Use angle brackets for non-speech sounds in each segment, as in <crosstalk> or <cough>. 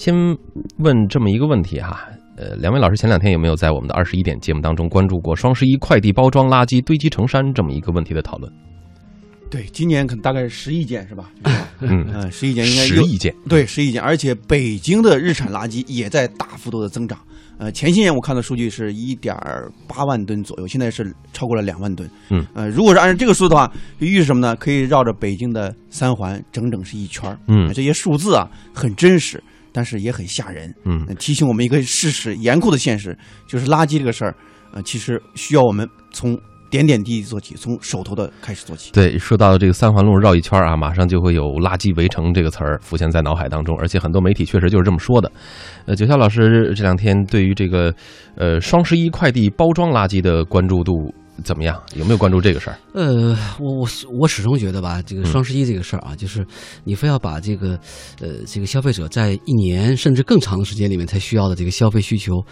先问这么一个问题哈，呃，两位老师前两天有没有在我们的二十一点节目当中关注过双十一快递包装垃圾堆积成山这么一个问题的讨论？对，今年可能大概是十亿件是吧？嗯，呃，十亿件应该有十亿件，对，十亿件，而且北京的日产垃圾也在大幅度的增长。呃，前些年我看的数据是一点八万吨左右，现在是超过了两万吨。嗯，呃，如果是按照这个数的话，就预示什么呢？可以绕着北京的三环整整是一圈儿。嗯呃这些数字啊很真实，但是也很吓人。嗯呃提醒我们一个事实，严酷的现实，就是垃圾这个事儿，呃，其实需要我们从点点滴滴做起，从手头的开始做起。对，说到这个三环路绕一圈啊，马上就会有“垃圾围城”这个词儿浮现在脑海当中，而且很多媒体确实就是这么说的。呃，九霄老师这两天对于这个呃双十一快递包装垃圾的关注度怎么样？有没有关注这个事儿？呃，我我我始终觉得吧，这个嗯双十一这个事儿啊，就是你非要把这个呃这个消费者在一年甚至更长的时间里面才需要的这个消费需求，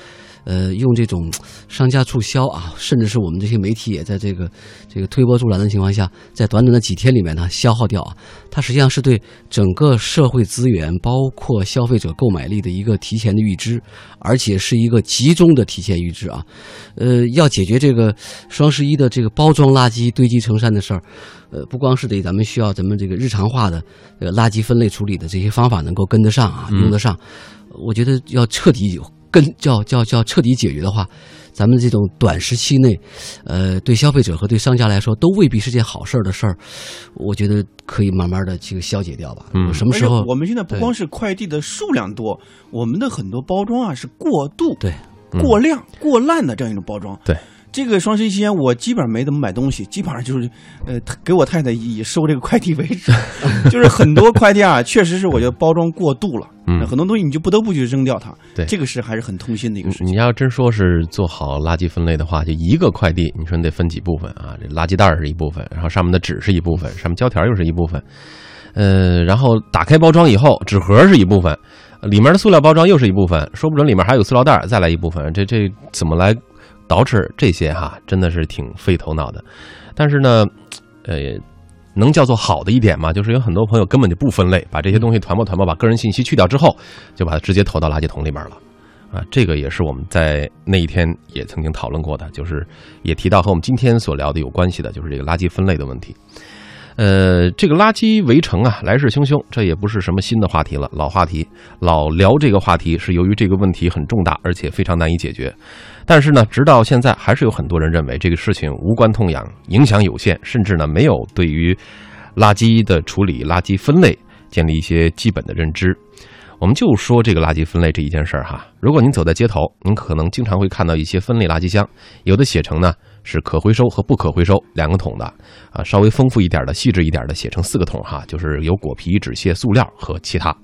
呃，用这种商家促销啊，<coughs> 甚至是我们这些媒体也在这个这个推波助澜的情况下，在短短的几天里面呢消耗掉啊，它实际上是对整个社会资源，包括消费者购买力的一个提前的预知，而且是一个集中的提前预知啊。呃，要解决这个双十一的这个包装垃圾堆积成山的事儿，呃，不光是得咱们需要咱们这个日常化的呃垃圾分类处理的这些方法能够跟得上啊，嗯用得上，我觉得要彻底跟叫叫叫彻底解决的话，咱们这种短时期内，呃，对消费者和对商家来说都未必是件好事儿的事儿，我觉得可以慢慢的这个消解掉吧。嗯什么时候我们现在不光是快递的数量多，我们的很多包装啊是过度、对嗯过量、过滥的这样一种包装。对，这个双十一期间，我基本上没怎么买东西，基本上就是呃给我太太以收这个快递为主，<laughs> 就是很多快递啊，确实是我觉得包装过度了，嗯很多东西你就不得不去扔掉它。对这个是还是很痛心的一个事情。你要真说是做好垃圾分类的话，就一个快递，你说你得分几部分啊？这垃圾袋是一部分，然后上面的纸是一部分，上面胶条又是一部分，呃，然后打开包装以后，纸盒是一部分，里面的塑料包装又是一部分，说不准里面还有塑料袋，再来一部分，这这怎么来捯饬这些哈？真的是挺费头脑的。但是呢，呃。能叫做好的一点嘛，就是有很多朋友根本就不分类，把这些东西团吧团吧，把个人信息去掉之后，就把它直接投到垃圾桶里面了。啊，这个也是我们在那一天也曾经讨论过的，就是也提到和我们今天所聊的有关系的，就是这个垃圾分类的问题。呃，这个垃圾围城啊，来势汹汹，这也不是什么新的话题了，老话题，老聊这个话题是由于这个问题很重大，而且非常难以解决。但是呢，直到现在还是有很多人认为这个事情无关痛痒，影响有限，甚至呢没有对于垃圾的处理、垃圾分类建立一些基本的认知。我们就说这个垃圾分类这一件事儿哈，如果您走在街头，您可能经常会看到一些分类垃圾箱，有的写成呢是可回收和不可回收两个桶的，啊，稍微丰富一点的、细致一点的写成四个桶哈，就是有果皮、纸屑、塑料和其他。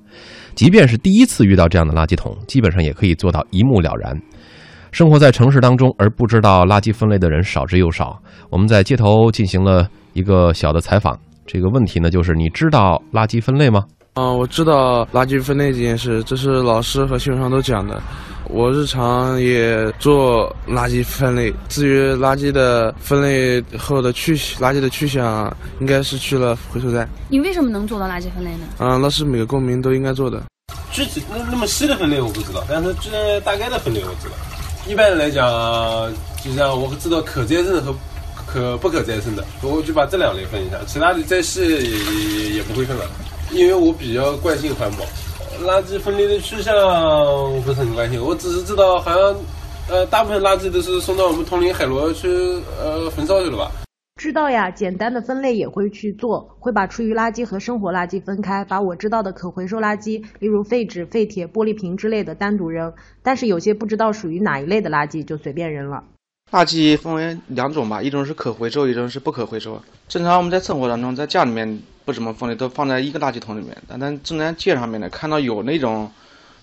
即便是第一次遇到这样的垃圾桶，基本上也可以做到一目了然。生活在城市当中而不知道垃圾分类的人少之又少。我们在街头进行了一个小的采访，这个问题呢就是你知道垃圾分类吗？啊、我知道垃圾分类这件事，这是老师和新闻上都讲的。我日常也做垃圾分类。至于垃圾的分类后的去垃圾的去向，应该是去了回收站。你为什么能做到垃圾分类呢？啊、那是每个公民都应该做的。具体那那么细的分类我不知道，但是这大概的分类我知道。一般来讲，就像我知道可再生和可不可再生的，我就把这两类分一下，其他的再细也也也不会分了，因为我比较关心环保。垃圾分类的去向不是很关心，我只是知道好像呃大部分垃圾都是送到我们铜陵海螺去呃焚烧去了吧。知道呀，简单的分类也会去做，会把厨余垃圾和生活垃圾分开，把我知道的可回收垃圾，例如废纸、废铁、玻璃瓶之类的单独扔，但是有些不知道属于哪一类的垃圾就随便扔了。垃圾分为两种吧，一种是可回收，一种是不可回收。正常我们在生活当中，在家里面不怎么分类，都放在一个垃圾桶里面。但但正在街上面呢，看到有那种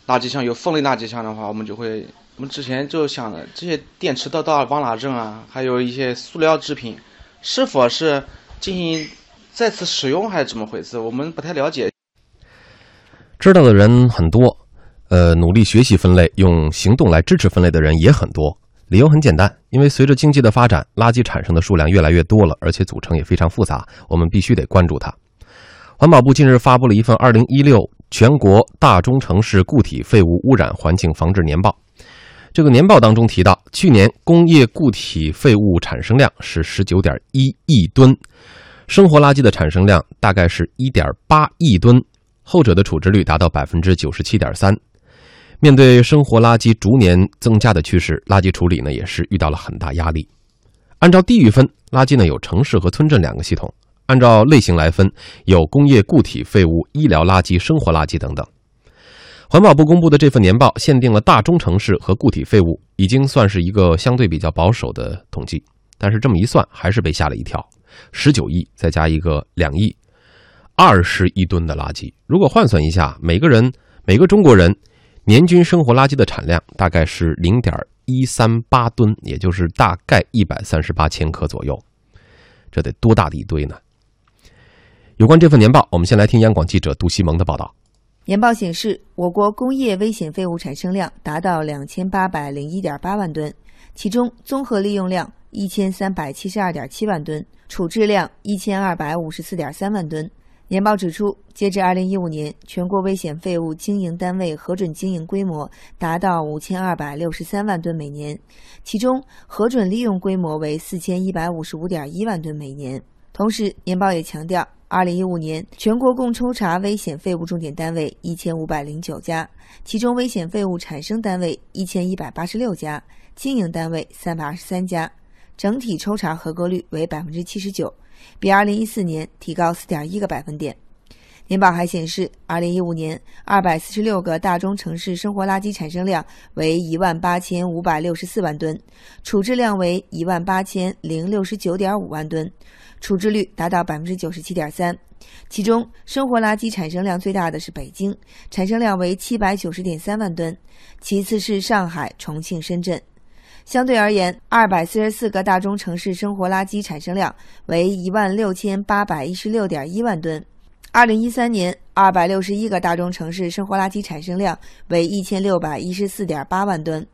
垃圾箱，有分类垃圾箱的话，我们就会，我们之前就想着这些电池到到往哪扔啊？还有一些塑料制品，是否是进行再次使用还是怎么回事？我们不太了解。知道的人很多，呃，努力学习分类，用行动来支持分类的人也很多。理由很简单，因为随着经济的发展，垃圾产生的数量越来越多了，而且组成也非常复杂，我们必须得关注它。环保部近日发布了一份《二零一六全国大中城市固体废物污染环境防治年报。这个年报当中提到，去年工业固体废物产生量是十九点一亿吨，生活垃圾的产生量大概是一点八亿吨，后者的处置率达到百分之九十七点三。面对生活垃圾逐年增加的趋势，垃圾处理呢也是遇到了很大压力。按照地域分，垃圾呢有城市和村镇两个系统；按照类型来分，有工业固体废物、医疗垃圾、生活垃圾等等。环保部公布的这份年报限定了大中城市和固体废物，已经算是一个相对比较保守的统计。但是这么一算，还是被吓了一跳：十九亿再加一个两亿，二十亿吨的垃圾。如果换算一下，每个人每个中国人年均生活垃圾的产量大概是零点一三八吨，也就是大概一百三十八千克左右。这得多大的一堆呢？有关这份年报，我们先来听央广记者杜西蒙的报道。年报显示，我国工业危险废物产生量达到两千八百零一点八万吨，其中综合利用量一千三百七十二点七万吨，处置量一千二百五十四点三万吨。年报指出，截至二零一五年，全国危险废物经营单位核准经营规模达到五千二百六十三万吨每年，其中核准利用规模为四千一百五十五点一万吨每年。同时，年报也强调。二零一五年，全国共抽查危险废物重点单位一千五百零九家，其中危险废物产生单位一千一百八十六家，经营单位三百二十三家，整体抽查合格率为百分之七十九，比二零一四年提高四点一个百分点。年报还显示，二零一五年二百四十六个大中城市生活垃圾产生量为一万八千五百六十四万吨，处置量为一万八千零六十九点五万吨。处置率达到百分之九十七点三，其中生活垃圾产生量最大的是北京，产生量为七百九十点三万吨，其次是上海、重庆、深圳。相对而言，二百四十四个大中城市生活垃圾产生量为一万六千八百一十六点一万吨。二零一三年，二百六十一个大中城市生活垃圾产生量为一千六百一十四点八万吨。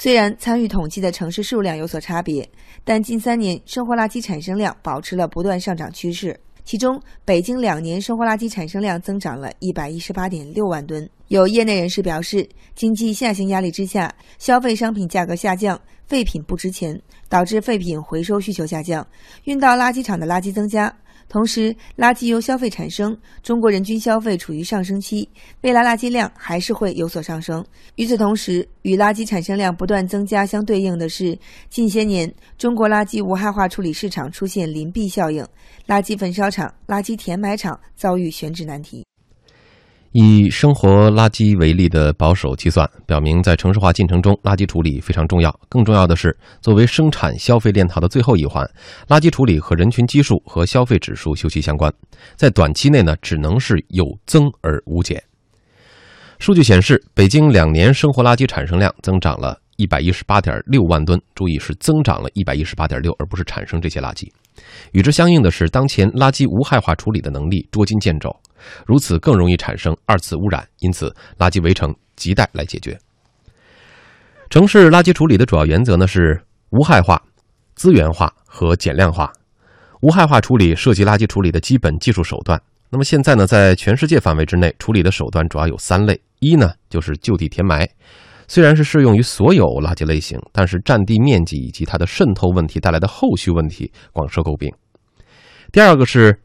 虽然参与统计的城市数量有所差别，但近三年生活垃圾产生量保持了不断上涨趋势。其中，北京两年生活垃圾产生量增长了一百一十八点六万吨。有业内人士表示，经济下行压力之下，消费商品价格下降，废品不值钱，导致废品回收需求下降，运到垃圾场的垃圾增加。同时，垃圾由消费产生，中国人均消费处于上升期，未来垃圾量还是会有所上升。与此同时，与垃圾产生量不断增加相对应的是，近些年中国垃圾无害化处理市场出现临闭效应，垃圾焚烧厂、垃圾填埋场遭遇选址难题。以生活垃圾为例的保守计算表明，在城市化进程中，垃圾处理非常重要。更重要的是，作为生产消费链条的最后一环，垃圾处理和人群基数和消费指数休戚相关。在短期内呢，只能是有增而无减。数据显示，北京两年生活垃圾产生量增长了一百一十八点六万吨，注意是增长了一百一十八点六，而不是产生这些垃圾。与之相应的是，当前垃圾无害化处理的能力捉襟见肘。如此更容易产生二次污染，因此垃圾围城亟待来解决。城市垃圾处理的主要原则呢是无害化、资源化和减量化。无害化处理涉及垃圾处理的基本技术手段。那么现在呢，在全世界范围之内，处理的手段主要有三类：一呢就是就地填埋，虽然是适用于所有垃圾类型，但是占地面积以及它的渗透问题带来的后续问题广受诟病。第二个是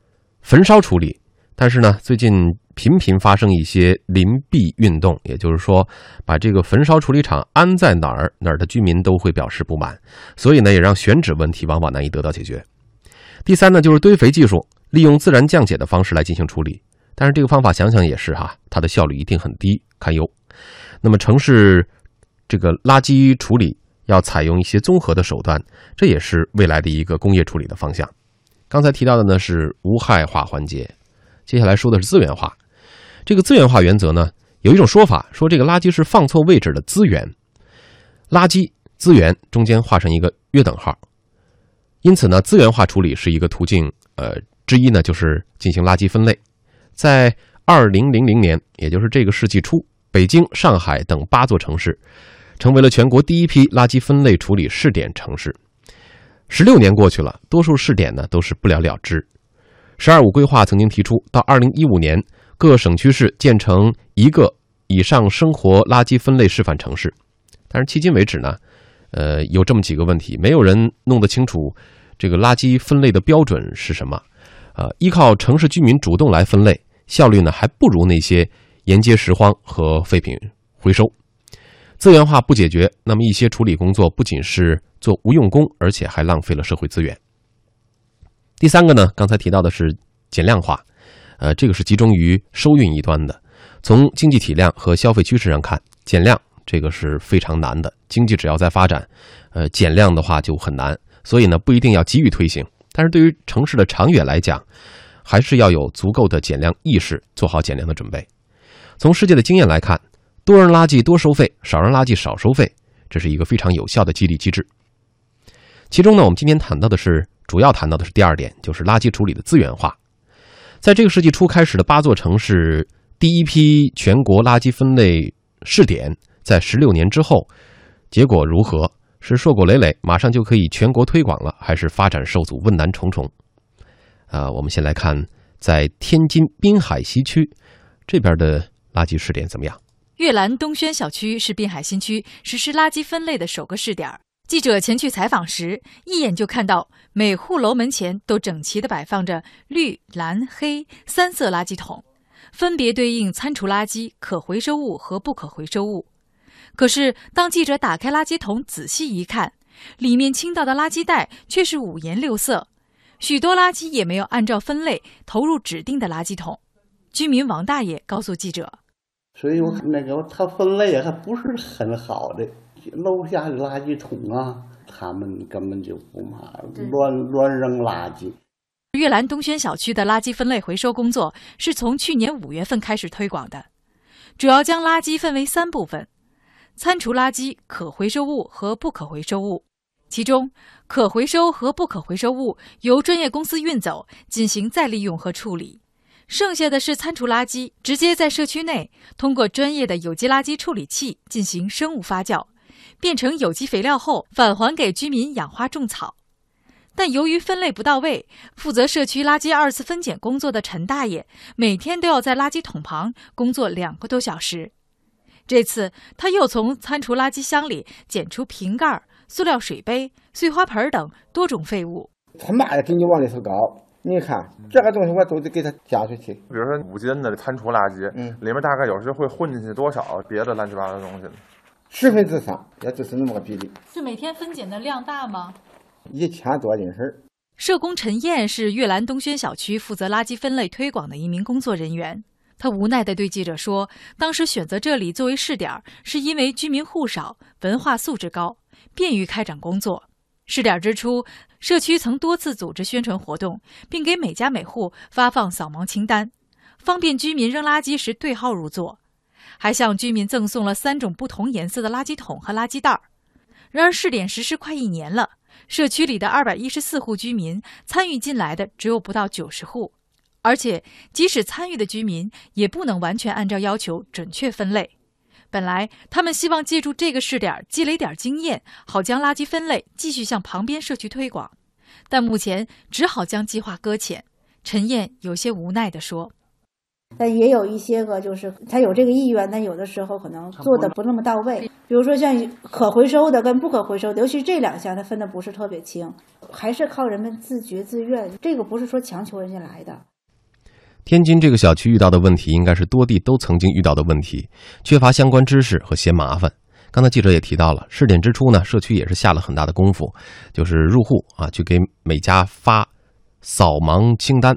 焚烧处理。但是呢，最近频频发生一些临闭运动，也就是说，把这个焚烧处理厂安在哪儿，哪儿的居民都会表示不满，所以呢，也让选址问题往往难以得到解决。第三呢，就是堆肥技术，利用自然降解的方式来进行处理，但是这个方法想想也是哈，它的效率一定很低，堪忧。那么城市这个垃圾处理要采用一些综合的手段，这也是未来的一个工业处理的方向。刚才提到的呢是无害化环节。接下来说的是资源化，这个资源化原则呢，有一种说法说这个垃圾是放错位置的资源，垃圾资源中间画上一个约等号，因此呢，资源化处理是一个途径，呃，之一呢就是进行垃圾分类。在二零零零年，也就是这个世纪初，北京、上海等八座城市成为了全国第一批垃圾分类处理试点城市。十六年过去了，多数试点呢都是不了了之。“十二五”规划曾经提出，到二零一五年，各省区市建成一个以上生活垃圾分类示范城市。但是迄今为止呢，呃，有这么几个问题，没有人弄得清楚这个垃圾分类的标准是什么。呃，依靠城市居民主动来分类，效率呢还不如那些沿街拾荒和废品回收。资源化不解决，那么一些处理工作不仅是做无用功，而且还浪费了社会资源。第三个呢，刚才提到的是减量化，呃，这个是集中于收运一端的。从经济体量和消费趋势上看，减量这个是非常难的。经济只要在发展，呃，减量的话就很难。所以呢，不一定要急于推行。但是对于城市的长远来讲，还是要有足够的减量意识，做好减量的准备。从世界的经验来看，多扔垃圾多收费，少扔垃圾少收费，这是一个非常有效的激励机制。其中呢，我们今天谈到的是主要谈到的是第二点，就是垃圾处理的资源化。在这个世纪初开始的八座城市第一批全国垃圾分类试点，在十六年之后，结果如何？是硕果累累，马上就可以全国推广了，还是发展受阻，问难重重？啊，我们先来看在天津滨海西区这边的垃圾试点怎么样？悦兰东轩小区是滨海新区实施垃圾分类的首个试点。记者前去采访时，一眼就看到每户楼门前都整齐地摆放着绿、蓝、黑三色垃圾桶，分别对应餐厨垃圾、可回收物和不可回收物。可是，当记者打开垃圾桶仔细一看，里面倾倒的垃圾袋却是五颜六色，许多垃圾也没有按照分类投入指定的垃圾桶。居民王大爷告诉记者：“所以我那个它分类还不是很好的，楼下的垃圾桶啊，他们根本就不嘛乱乱扔垃圾。”悦兰东轩小区的垃圾分类回收工作是从去年五月份开始推广的，主要将垃圾分为三部分。餐厨垃圾、可回收物和不可回收物，其中可回收和不可回收物由专业公司运走进行再利用和处理，剩下的是餐厨垃圾，直接在社区内通过专业的有机垃圾处理器进行生物发酵，变成有机肥料后返还给居民养花种草。但由于分类不到位，负责社区垃圾二次分拣工作的陈大爷每天都要在垃圾桶旁工作两个多小时。这次他又从餐厨垃圾箱里捡出瓶盖、塑料水杯、碎花盆等多种废物。他妈的，给你往里头搞！你看这个东西，我都得给它加出去。比如说五斤的餐厨垃圾，嗯，里面大概有时会混进去多少别的乱七八糟的东西？十分之三，也就是那么个比例。是每天分拣的量大吗？一千多斤事儿。社工陈燕是悦兰东轩小区负责垃圾分类推广的一名工作人员。他无奈地对记者说：“当时选择这里作为试点，是因为居民户少，文化素质高，便于开展工作。试点之初，社区曾多次组织宣传活动，并给每家每户发放扫盲清单，方便居民扔垃圾时对号入座，还向居民赠送了三种不同颜色的垃圾桶和垃圾袋儿。然而，试点实施快一年了，社区里的二百一十四户居民参与进来的只有不到九十户。”而且，即使参与的居民也不能完全按照要求准确分类。本来他们希望借助这个试点积累点经验，好将垃圾分类继续向旁边社区推广，但目前只好将计划搁浅。陈燕有些无奈地说：“但也有一些个，就是他有这个意愿，但有的时候可能做的不那么到位。比如说像可回收的跟不可回收的，尤其这两项，他分的不是特别清，还是靠人们自觉自愿。这个不是说强求人家来的。”天津这个小区遇到的问题，应该是多地都曾经遇到的问题，缺乏相关知识和嫌麻烦。刚才记者也提到了，试点之初呢，社区也是下了很大的功夫，就是入户啊，去给每家发扫盲清单，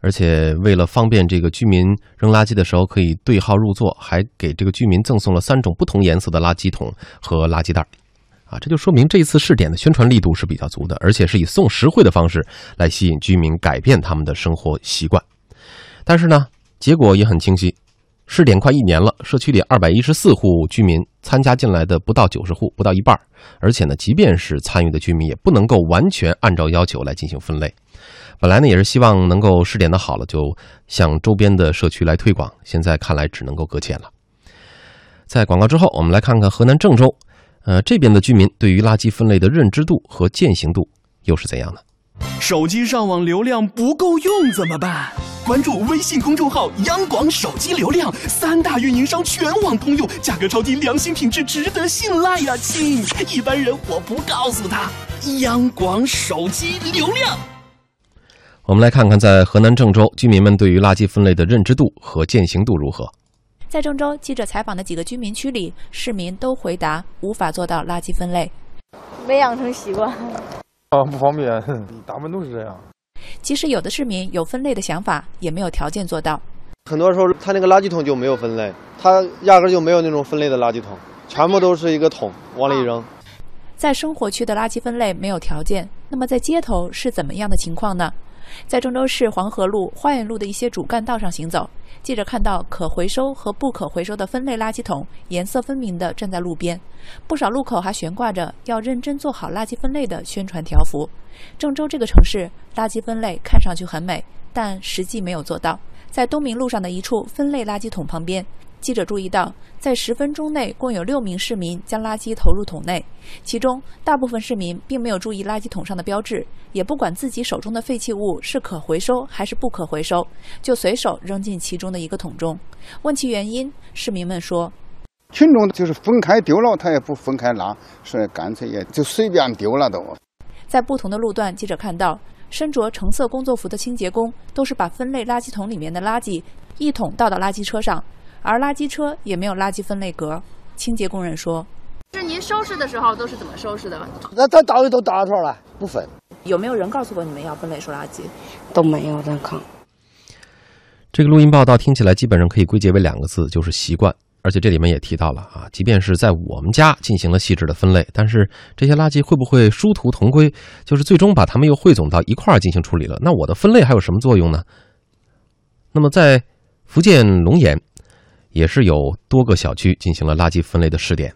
而且为了方便这个居民扔垃圾的时候可以对号入座，还给这个居民赠送了三种不同颜色的垃圾桶和垃圾袋。啊，这就说明这一次试点的宣传力度是比较足的，而且是以送实惠的方式来吸引居民改变他们的生活习惯。但是呢，结果也很清晰，试点快一年了，社区里二百一十四户居民参加进来的不到九十户，不到一半儿而且呢，即便是参与的居民，也不能够完全按照要求来进行分类。本来呢，也是希望能够试点的好了，就向周边的社区来推广。现在看来只能够搁浅了。在广告之后，我们来看看河南郑州，呃，这边的居民对于垃圾分类的认知度和践行度又是怎样的？手机上网流量不够用怎么办？关注微信公众号“央广手机流量”，三大运营商全网通用，价格超低，良心品质值得信赖呀，亲！一般人我不告诉他。央广手机流量。我们来看看，在河南郑州，居民们对于垃圾分类的认知度和践行度如何？在郑州，记者采访的几个居民区里，市民都回答无法做到垃圾分类，没养成习惯。啊，不方便，<laughs> 大部分都是这样。即使有的市民有分类的想法，也没有条件做到。很多时候，他那个垃圾桶就没有分类，他压根就没有那种分类的垃圾桶，全部都是一个桶往里一扔。在生活区的垃圾分类没有条件，那么在街头是怎么样的情况呢？在郑州市黄河路、花园路的一些主干道上行走，记者看到可回收和不可回收的分类垃圾桶颜色分明地站在路边，不少路口还悬挂着“要认真做好垃圾分类”的宣传条幅。郑州这个城市，垃圾分类看上去很美，但实际没有做到。在东明路上的一处分类垃圾桶旁边。记者注意到，在十分钟内，共有六名市民将垃圾投入桶内，其中大部分市民并没有注意垃圾桶上的标志，也不管自己手中的废弃物是可回收还是不可回收，就随手扔进其中的一个桶中。问其原因，市民们说：“群众就是分开丢了，他也不分开拿，是干脆也就随便丢了都。”在不同的路段，记者看到身着橙色工作服的清洁工都是把分类垃圾桶里面的垃圾一桶倒到垃圾车上。而垃圾车也没有垃圾分类格。清洁工人说：“是您收拾的时候都是怎么收拾的？那他倒也都倒出来了，不分。有没有人告诉过你们要分类收垃圾？都没有人看。这个录音报道听起来基本上可以归结为两个字，就是习惯。而且这里面也提到了啊，即便是在我们家进行了细致的分类，但是这些垃圾会不会殊途同归？就是最终把它们又汇总到一块儿进行处理了？那我的分类还有什么作用呢？那么在福建龙岩。也是有多个小区进行了垃圾分类的试点，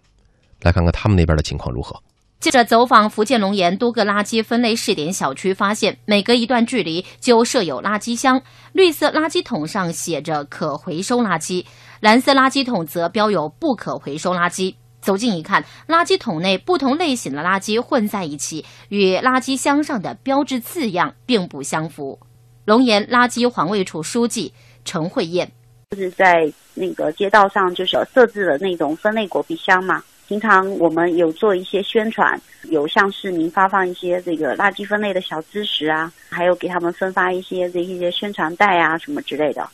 来看看他们那边的情况如何。记者走访福建龙岩多个垃圾分类试点小区，发现每隔一段距离就设有垃圾箱，绿色垃圾桶上写着可回收垃圾，蓝色垃圾桶则标有不可回收垃圾。走近一看，垃圾桶内不同类型的垃圾混在一起，与垃圾箱上的标志字样并不相符。龙岩垃圾环卫处书记陈慧燕。就是在那个街道上，就是设置了那种分类果皮箱嘛。平常我们有做一些宣传，有向市民发放一些这个垃圾分类的小知识啊，还有给他们分发一些这一些宣传袋啊什么之类的。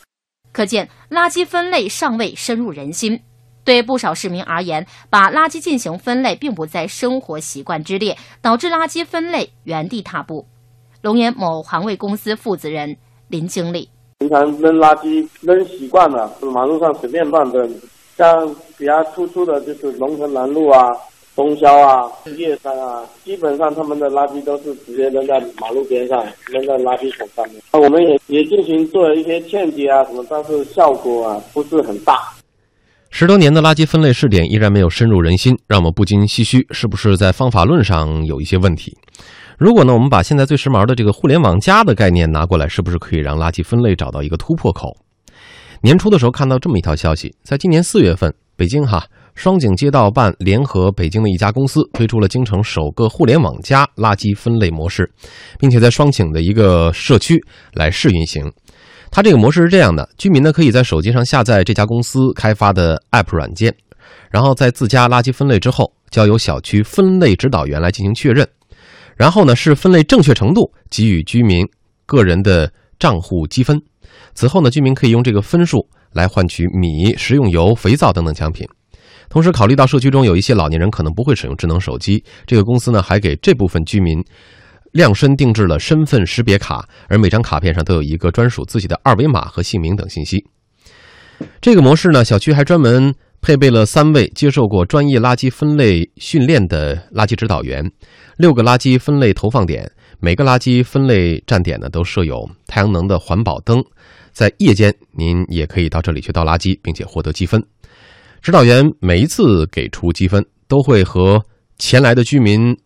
可见垃圾分类尚未深入人心。对不少市民而言，把垃圾进行分类并不在生活习惯之列，导致垃圾分类原地踏步。龙岩某环卫公司负责人林经理。平常扔垃圾扔习惯了，马路上随便乱扔。像比较突出的就是龙城南路啊、东郊啊、叶山啊，基本上他们的垃圾都是直接扔在马路边上，扔在垃圾桶上面。那我们也也进行做了一些劝解啊什么，但是效果啊不是很大。十多年的垃圾分类试点依然没有深入人心，让我们不禁唏嘘，是不是在方法论上有一些问题？如果呢，我们把现在最时髦的这个“互联网加”的概念拿过来，是不是可以让垃圾分类找到一个突破口？年初的时候看到这么一条消息，在今年四月份，北京哈双井街道办联合北京的一家公司推出了京城首个“互联网加”垃圾分类模式，并且在双井的一个社区来试运行。它这个模式是这样的：居民呢可以在手机上下载这家公司开发的 App 软件，然后在自家垃圾分类之后，交由小区分类指导员来进行确认。然后呢，是分类正确程度给予居民个人的账户积分。此后呢，居民可以用这个分数来换取米、食用油、肥皂等等奖品。同时，考虑到社区中有一些老年人可能不会使用智能手机，这个公司呢还给这部分居民量身定制了身份识别卡，而每张卡片上都有一个专属自己的二维码和姓名等信息。这个模式呢，小区还专门。配备了三位接受过专业垃圾分类训练的垃圾指导员，六个垃圾分类投放点，每个垃圾分类站点呢都设有太阳能的环保灯，在夜间您也可以到这里去倒垃圾，并且获得积分。指导员每一次给出积分，都会和前来的居民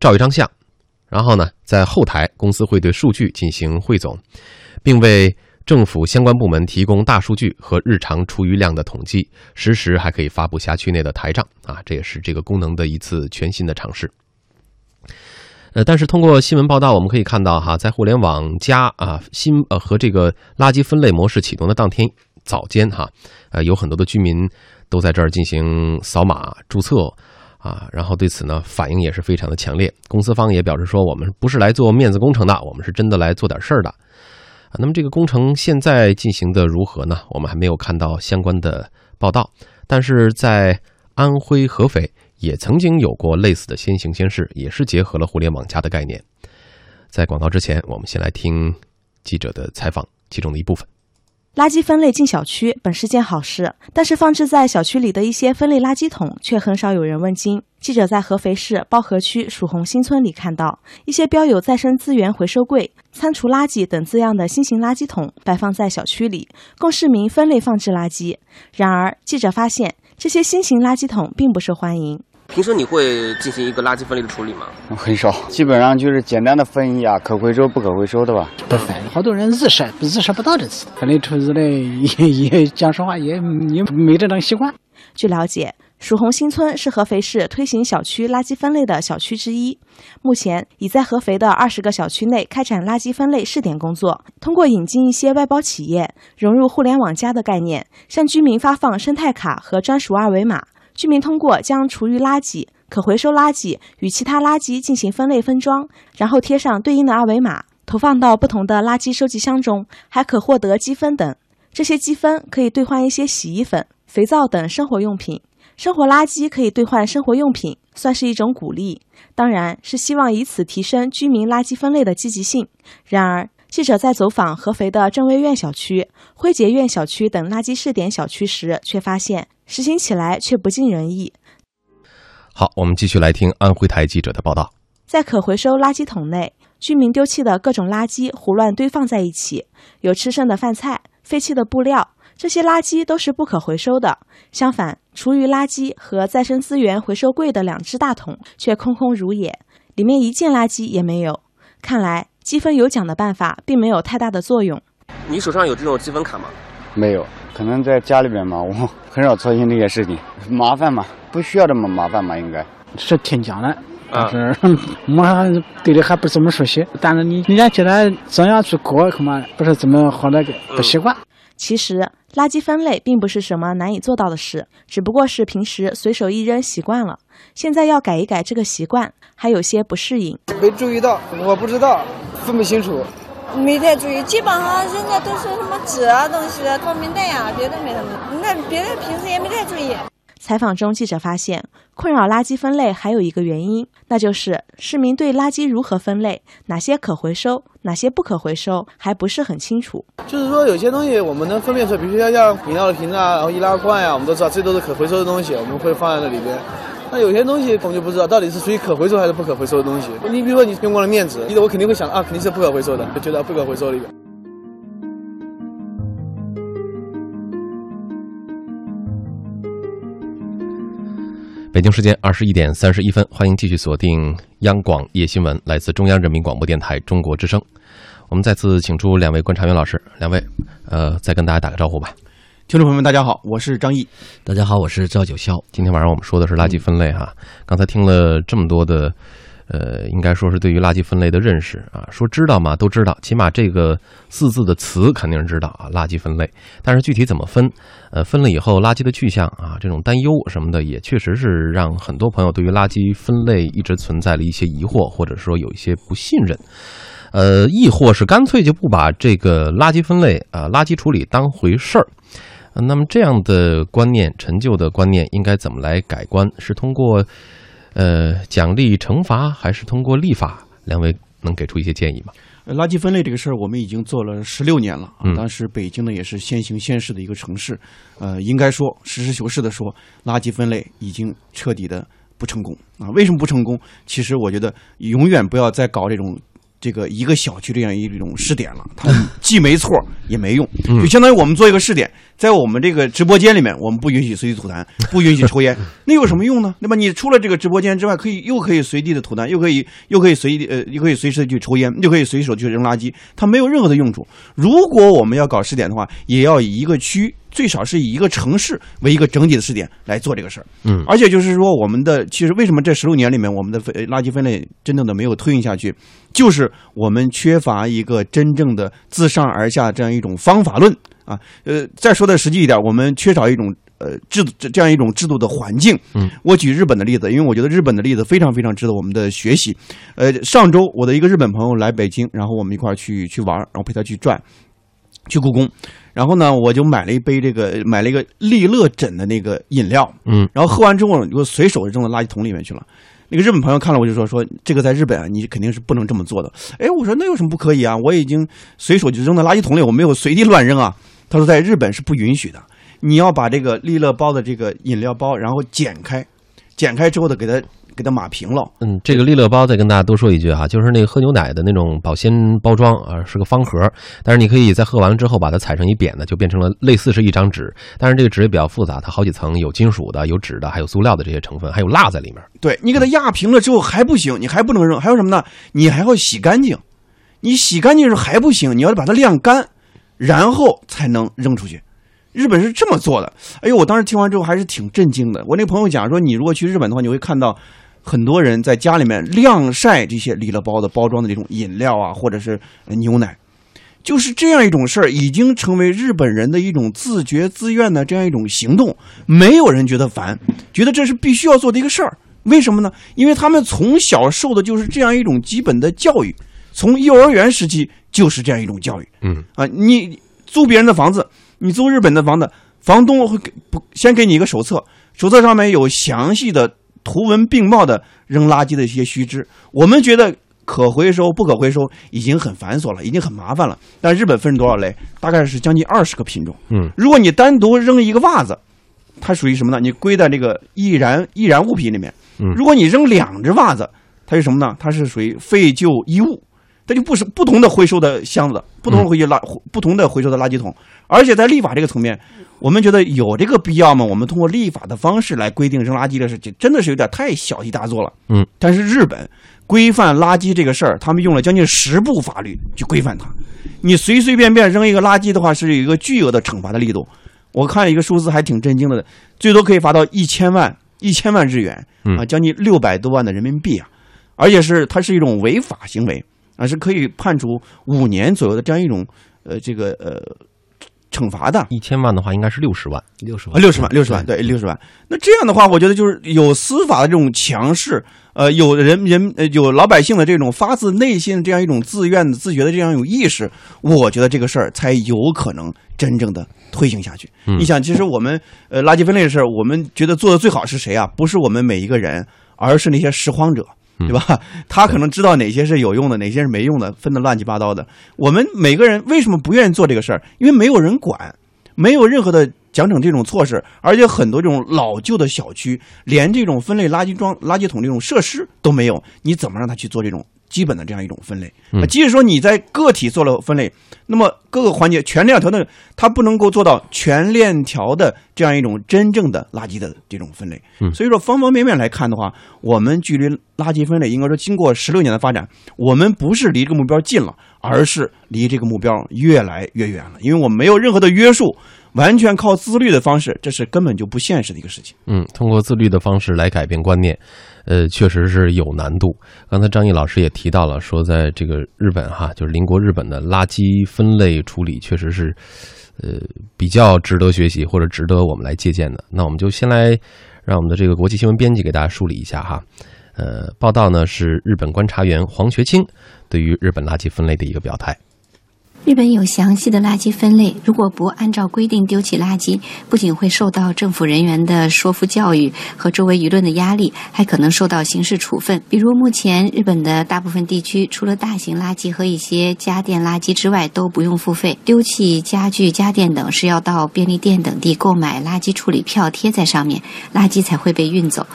照一张相，然后呢，在后台公司会对数据进行汇总，并为。政府相关部门提供大数据和日常厨余量的统计，实时还可以发布辖区内的台账啊，这也是这个功能的一次全新的尝试。呃，但是通过新闻报道，我们可以看到哈，在互联网加啊新呃和这个垃圾分类模式启动的当天早间哈，呃，有很多的居民都在这儿进行扫码注册啊，然后对此呢反应也是非常的强烈。公司方也表示说，我们不是来做面子工程的，我们是真的来做点事儿的。啊，那么这个工程现在进行的如何呢？我们还没有看到相关的报道，但是在安徽合肥。也曾经有过类似的先行先试，也是结合了互联网加的概念。在广告之前，我们先来听记者的采访，其中的一部分。垃圾分类进小区本是件好事，但是放置在小区里的一些分类垃圾桶却很少有人问津。记者在合肥市包河区曙红新村里看到，一些标有再生资源回收柜、餐厨垃圾等字样的新型垃圾桶摆放在小区里，供市民分类放置垃圾。然而，记者发现这些新型垃圾桶并不受欢迎。平时你会进行一个垃圾分类的处理吗？很少，基本上就是简单的分一下可回收、不可回收的吧。不分，好多人日晒，日晒不到这次，分类处理呢也也讲实话也也没这种习惯。据了解，曙红新村是合肥市推行小区垃圾分类的小区之一，目前已在合肥的二十个小区内开展垃圾分类试点工作，通过引进一些外包企业，融入互联网加的概念，向居民发放生态卡和专属二维码。居民通过将厨余垃圾、可回收垃圾与其他垃圾进行分类分装，然后贴上对应的二维码，投放到不同的垃圾收集箱中，还可获得积分等。这些积分可以兑换一些洗衣粉、肥皂等生活用品。生活垃圾可以兑换生活用品，算是一种鼓励，当然是希望以此提升居民垃圾分类的积极性。然而，记者在走访合肥的正威苑小区、辉杰苑小区等垃圾试点小区时，却发现。实行起来却不尽人意。好，我们继续来听安徽台记者的报道。在可回收垃圾桶内，居民丢弃的各种垃圾胡乱堆放在一起，有吃剩的饭菜、废弃的布料，这些垃圾都是不可回收的。相反，厨余垃圾和再生资源回收柜的两只大桶却空空如也，里面一件垃圾也没有。看来积分有奖的办法并没有太大的作用。你手上有这种积分卡吗？没有。可能在家里边嘛，我 <laughs> 很少操心这些事情，麻烦嘛，不需要这么麻烦嘛，应该是挺讲的，但是我还对这还不怎么熟悉。但是你年轻人怎样去搞，恐怕不是怎么好那个不习惯。其实垃圾分类并不是什么难以做到的事，只不过是平时随手一扔习惯了，现在要改一改这个习惯，还有些不适应。没注意到，我不知道，分不清楚。没太注意，基本上扔的都是什么纸啊东西啊，透明袋啊，别的没什么。那别的平时也没太注意。采访中，记者发现，困扰垃圾分类还有一个原因，那就是市民对垃圾如何分类，哪些可回收，哪些不可回收，还不是很清楚。就是说，有些东西我们能分辨出来，比如说像饮料的瓶子啊，然后易拉罐呀，我们都知道这都是可回收的东西，我们会放在那里边。那有些东西我们就不知道到底是属于可回收还是不可回收的东西。你比如说你用过的面纸，我肯定会想啊，肯定是不可回收的，就觉得不可回收里边。北京时间二十一点三十一分，欢迎继续锁定央广夜新闻，来自中央人民广播电台中国之声。我们再次请出两位观察员老师，两位，呃，再跟大家打个招呼吧。听众朋友们，大家好，我是张毅。大家好，我是赵九霄。今天晚上我们说的是垃圾分类哈。刚才听了这么多的，呃，应该说是对于垃圾分类的认识啊，说知道吗？都知道，起码这个四字的词肯定是知道啊。垃圾分类，但是具体怎么分，呃，分了以后垃圾的去向啊，这种担忧什么的，也确实是让很多朋友对于垃圾分类一直存在了一些疑惑，或者说有一些不信任，呃，亦或是干脆就不把这个垃圾分类啊、垃圾处理当回事儿。那么这样的观念，陈旧的观念应该怎么来改观？是通过，呃，奖励惩罚，还是通过立法？两位能给出一些建议吗？垃圾分类这个事儿，我们已经做了十六年了啊。当时北京呢也是先行先试的一个城市，呃，应该说实事求是的说，垃圾分类已经彻底的不成功啊。为什么不成功？其实我觉得永远不要再搞这种。这个一个小区这样一种试点了，它既没错 <laughs> 也没用，就相当于我们做一个试点，在我们这个直播间里面，我们不允许随地吐痰，<laughs> 不允许抽烟，那有什么用呢？那么你除了这个直播间之外，可以又可以随地的吐痰，又可以又可以随地呃，又可以随时的去抽烟，又可以随手去扔垃圾，它没有任何的用处。如果我们要搞试点的话，也要以一个区。最少是以一个城市为一个整体的试点来做这个事儿。嗯，而且就是说，我们的其实为什么这十六年里面，我们的分垃圾分类真正的没有推进下去，就是我们缺乏一个真正的自上而下这样一种方法论啊。呃，再说的实际一点，我们缺少一种呃制度这这样一种制度的环境。嗯，我举日本的例子，因为我觉得日本的例子非常非常值得我们的学习。呃，上周我的一个日本朋友来北京，然后我们一块儿去去玩，然后陪他去转，去故宫。然后呢，我就买了一杯这个，买了一个利乐枕的那个饮料，嗯，然后喝完之后，我随手就扔到垃圾桶里面去了。那个日本朋友看了我就说说这个在日本啊，你肯定是不能这么做的。哎，我说那有什么不可以啊？我已经随手就扔到垃圾桶里，我没有随地乱扔啊。他说在日本是不允许的，你要把这个利乐包的这个饮料包，然后剪开，剪开之后的给它给它码平了。嗯，这个利乐包再跟大家多说一句哈，就是那个喝牛奶的那种保鲜包装啊，是个方盒，但是你可以在喝完了之后把它踩成一扁的，就变成了类似是一张纸，但是这个纸也比较复杂，它好几层，有金属的，有纸的，还有塑料的这些成分，还有蜡在里面。对你给它压平了之后还不行，你还不能扔，还有什么呢？你还要洗干净，你洗干净是还不行，你要把它晾干，然后才能扔出去。日本是这么做的。哎呦，我当时听完之后还是挺震惊的。我那朋友讲说，你如果去日本的话，你会看到很多人在家里面晾晒这些礼了包的包装的这种饮料啊，或者是牛奶，就是这样一种事儿，已经成为日本人的一种自觉自愿的这样一种行动。没有人觉得烦，觉得这是必须要做的一个事儿。为什么呢？因为他们从小受的就是这样一种基本的教育，从幼儿园时期就是这样一种教育。嗯啊，你租别人的房子，你租日本的房子，房东会给不先给你一个手册，手册上面有详细的图文并茂的扔垃圾的一些须知。我们觉得可回收、不可回收已经很繁琐了，已经很麻烦了。但日本分多少类？大概是将近二十个品种。嗯，如果你单独扔一个袜子，它属于什么呢？你归在这个易燃易燃物品里面。嗯如果你扔两只袜子，它是什么呢？它是属于废旧衣物，它就不是不同的回收的箱子，不同的回收垃、不同的回收的垃圾桶。而且在立法这个层面，我们觉得有这个必要吗？我们通过立法的方式来规定扔垃圾的事情，真的是有点太小题大做了。嗯，但是日本规范垃圾这个事儿，他们用了将近十部法律去规范它。你随随便便扔一个垃圾的话，是有一个巨额的惩罚的力度。我看一个数字还挺震惊的，最多可以罚到一千万一千万日元啊，将近六百多万的人民币啊，而且是它是一种违法行为啊，是可以判处五年左右的这样一种呃这个呃惩罚的。一千万的话，应该是六十万，六十万，六十万，六十万，对，六十万。那这样的话，我觉得就是有司法的这种强势，呃，有人人呃有老百姓的这种发自内心的这样一种自愿的、自觉的这样一种意识，我觉得这个事儿才有可能真正的推行下去。嗯你想，其实我们呃垃圾分类的事儿，我们觉得做的最好是谁啊？不是我们每一个人，而是那些拾荒者。对吧？<laughs> 他可能知道哪些是有用的，哪些是没用的，分的乱七八糟的。我们每个人为什么不愿意做这个事儿？因为没有人管，没有任何的奖惩这种措施，而且很多这种老旧的小区，连这种分类垃圾装、垃圾桶这种设施都没有，你怎么让他去做这种基本的这样一种分类？嗯啊即使说你在个体做了分类，那么各个环节全链条的，它不能够做到全链条的这样一种真正的垃圾的这种分类。嗯所以说方方面面来看的话，我们距离垃圾分类应该说经过十六年的发展，我们不是离这个目标近了，而是离这个目标越来越远了。因为我们没有任何的约束，完全靠自律的方式，这是根本就不现实的一个事情。嗯，通过自律的方式来改变观念，呃，确实是有难度。刚才张毅老师也提到了，说在这个日本哈，就是邻国日本的垃圾分类处理确实是，呃，比较值得学习或者值得我们来借鉴的。那我们就先来让我们的这个国际新闻编辑给大家梳理一下哈。呃，报道呢是日本观察员黄学清对于日本垃圾分类的一个表态。日本有详细的垃圾分类，如果不按照规定丢弃垃圾，不仅会受到政府人员的说服教育和周围舆论的压力，还可能受到刑事处分。比如，目前日本的大部分地区，除了大型垃圾和一些家电垃圾之外，都不用付费。丢弃家具、家电等是要到便利店等地购买垃圾处理票贴在上面，垃圾才会被运走。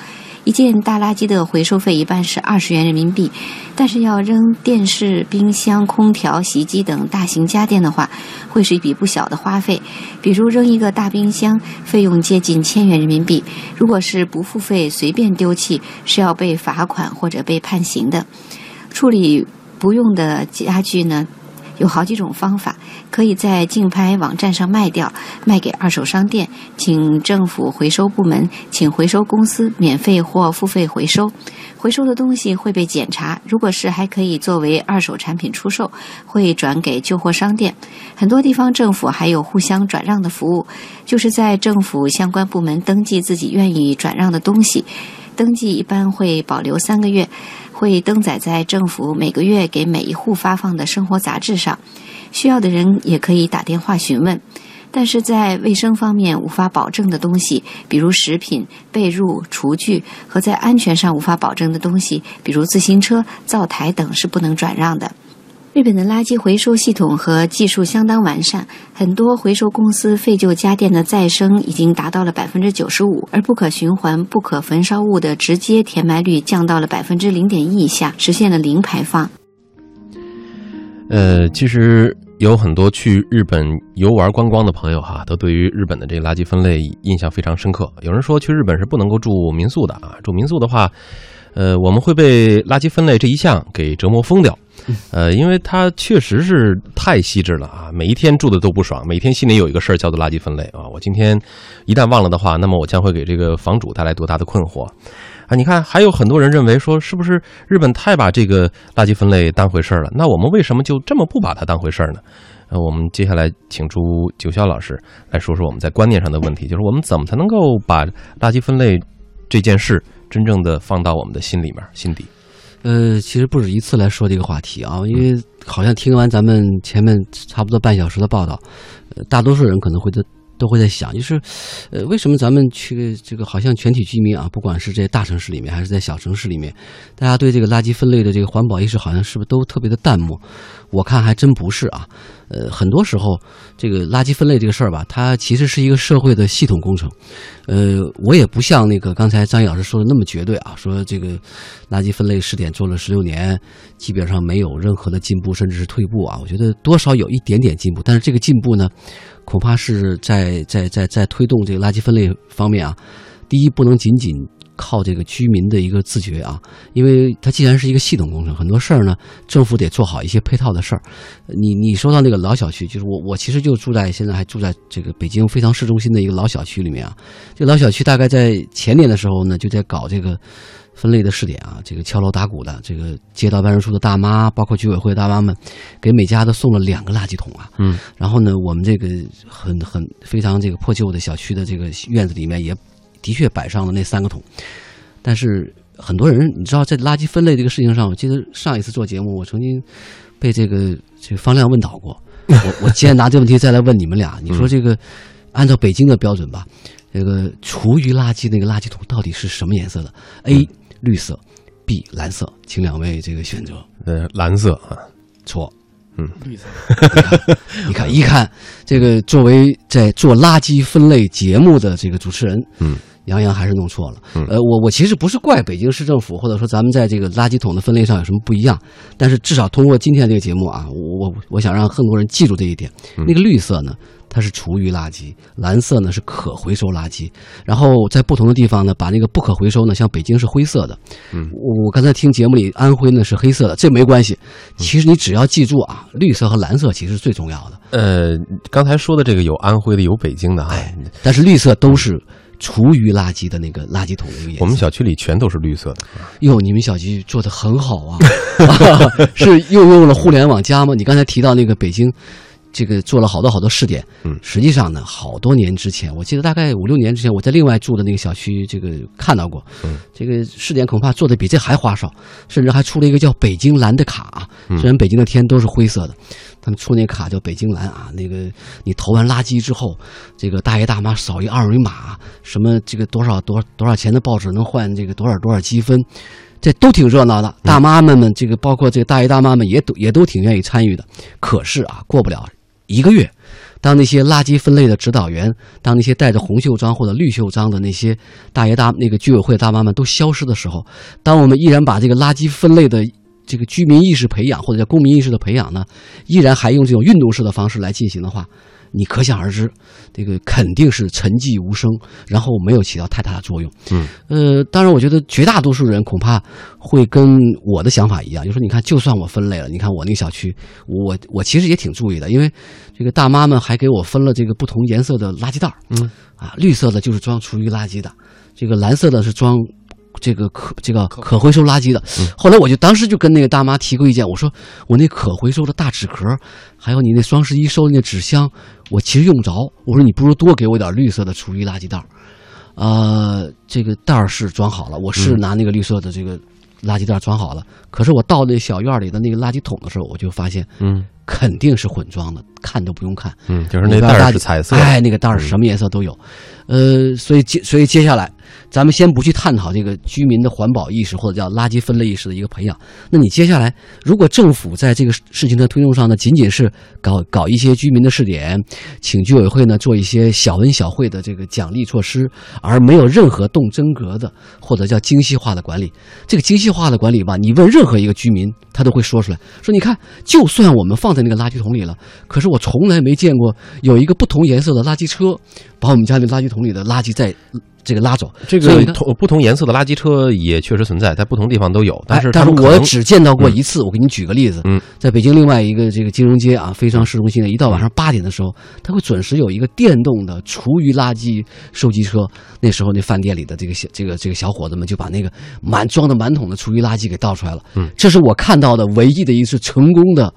一件大垃圾的回收费一般是二十元人民币，但是要扔电视、冰箱、空调、洗衣机等大型家电的话，会是一笔不小的花费。比如扔一个大冰箱，费用接近千元人民币。如果是不付费随便丢弃，是要被罚款或者被判刑的。处理不用的家具呢，有好几种方法，可以在竞拍网站上卖掉，卖给二手商店，请政府回收部门，请回收公司免费或付费回收。回收的东西会被检查，如果是还可以作为二手产品出售，会转给旧货商店。很多地方政府还有互相转让的服务，就是在政府相关部门登记自己愿意转让的东西，登记一般会保留三个月，会登载在政府每个月给每一户发放的生活杂志上。需要的人也可以打电话询问。但是在卫生方面无法保证的东西，比如食品、被褥、厨具，和在安全上无法保证的东西，比如自行车、灶台等，是不能转让的。日本的垃圾回收系统和技术相当完善，很多回收公司废旧家电的再生已经达到了百分之九十五，而不可循环、不可焚烧物的直接填埋率降到了百分之零点一以下，实现了零排放。呃，其实。有很多去日本游玩观光的朋友哈，都对于日本的这个垃圾分类印象非常深刻。有人说去日本是不能够住民宿的啊，住民宿的话，呃，我们会被垃圾分类这一项给折磨疯掉。呃，因为它确实是太细致了啊，每一天住的都不爽，每天心里有一个事儿叫做垃圾分类啊。我今天一旦忘了的话，那么我将会给这个房主带来多大的困惑。啊，你看，还有很多人认为说，是不是日本太把这个垃圾分类当回事儿了？那我们为什么就这么不把它当回事儿呢？呃，我们接下来请出九霄老师来说说我们在观念上的问题，就是我们怎么才能够把垃圾分类这件事真正的放到我们的心里面、心底？呃，其实不止一次来说这个话题啊，因为好像听完咱们前面差不多半小时的报道，呃，大多数人可能会在。都会在想，就是，呃，为什么咱们去这个好像全体居民啊，不管是在大城市里面还是在小城市里面，大家对这个垃圾分类的这个环保意识好像是不是都特别的淡漠？我看还真不是啊。呃，很多时候这个垃圾分类这个事儿吧，它其实是一个社会的系统工程。呃，我也不像那个刚才张毅老师说的那么绝对啊，说这个垃圾分类试点做了十六年，基本上没有任何的进步，甚至是退步啊。我觉得多少有一点点进步，但是这个进步呢？恐怕是在在在在推动这个垃圾分类方面啊，第一不能仅仅靠这个居民的一个自觉啊，因为它既然是一个系统工程，很多事儿呢，政府得做好一些配套的事儿。你你说到那个老小区，就是我我其实就住在现在还住在这个北京非常市中心的一个老小区里面啊，这老小区大概在前年的时候呢，就在搞这个。分类的试点啊，这个敲锣打鼓的，这个街道办事处的大妈，包括居委会大妈们，给每家都送了两个垃圾桶啊。嗯。然后呢，我们这个很很非常这个破旧的小区的这个院子里面，也的确摆上了那三个桶。但是很多人，你知道，在垃圾分类这个事情上，我记得上一次做节目，我曾经被这个这个方亮问倒过。<laughs> 我我今天拿这个问题再来问你们俩，你说这个按照北京的标准吧，这个厨余垃圾那个垃圾桶到底是什么颜色的？A 绿色，B 蓝色，请两位这个选择。呃，蓝色啊，错，嗯，绿色。<laughs> 你看，一看这个作为在做垃圾分类节目的这个主持人，嗯，杨洋还是弄错了。呃，我我其实不是怪北京市政府，或者说咱们在这个垃圾桶的分类上有什么不一样，但是至少通过今天这个节目啊，我我我想让更多人记住这一点。那个绿色呢？它是厨余垃圾，蓝色呢是可回收垃圾，然后在不同的地方呢，把那个不可回收呢，像北京是灰色的，嗯，我我刚才听节目里安徽呢是黑色的，这没关系，其实你只要记住啊，绿色和蓝色其实是最重要的。呃，刚才说的这个有安徽的，有北京的，哎，但是绿色都是厨余垃圾的那个垃圾桶。我们小区里全都是绿色的。哟，你们小区做的很好啊，<laughs> 是又用了互联网加吗？你刚才提到那个北京。这个做了好多好多试点，嗯，实际上呢，好多年之前，我记得大概五六年之前，我在另外住的那个小区，这个看到过，嗯，这个试点恐怕做的比这还花哨，甚至还出了一个叫“北京蓝”的卡，虽然北京的天都是灰色的，他们出那卡叫“北京蓝”啊，那个你投完垃圾之后，这个大爷大妈扫一二维码，什么这个多少多多少钱的报纸能换这个多少多少积分，这都挺热闹的，大妈们们这个包括这个大爷大妈们也都也都挺愿意参与的，可是啊，过不了。一个月，当那些垃圾分类的指导员，当那些带着红袖章或者绿袖章的那些大爷大那个居委会大妈们都消失的时候，当我们依然把这个垃圾分类的这个居民意识培养或者叫公民意识的培养呢，依然还用这种运动式的方式来进行的话，你可想而知，这个肯定是沉寂无声，然后没有起到太大的作用。嗯，呃，当然，我觉得绝大多数人恐怕会跟我的想法一样，就说你看，就算我分类了，你看我那个小区，我我其实也挺注意的，因为这个大妈们还给我分了这个不同颜色的垃圾袋儿。嗯，啊，绿色的就是装厨余垃圾的，这个蓝色的是装。这个可这个可回收垃圾的，后来我就当时就跟那个大妈提过意见，我说我那可回收的大纸壳，还有你那双十一收的那纸箱，我其实用不着。我说你不如多给我点绿色的厨余垃圾袋儿，呃，这个袋儿是装好了，我是拿那个绿色的这个垃圾袋装好了。可是我到那小院里的那个垃圾桶的时候，我就发现，嗯，肯定是混装的，看都不用看，嗯，就是那袋儿是彩色，哎，那个袋儿什么颜色都有，呃，所以接所以接下来。咱们先不去探讨这个居民的环保意识或者叫垃圾分类意识的一个培养。那你接下来，如果政府在这个事情的推动上呢，仅仅是搞搞一些居民的试点，请居委会呢做一些小恩小惠的这个奖励措施，而没有任何动真格的或者叫精细化的管理，这个精细化的管理吧，你问任何一个居民，他都会说出来，说你看，就算我们放在那个垃圾桶里了，可是我从来没见过有一个不同颜色的垃圾车把我们家那垃圾桶里的垃圾再。这个拉走，这个同不同颜色的垃圾车也确实存在，在不同地方都有。但是，但是我只见到过一次。我给你举个例子，嗯，在北京另外一个这个金融街啊，非常市中心的，一到晚上八点的时候，它会准时有一个电动的厨余垃圾收集车。那时候，那饭店里的这个小这个这个小伙子们就把那个满装的满桶的厨余垃圾给倒出来了。嗯，这是我看到的唯一的一次成功的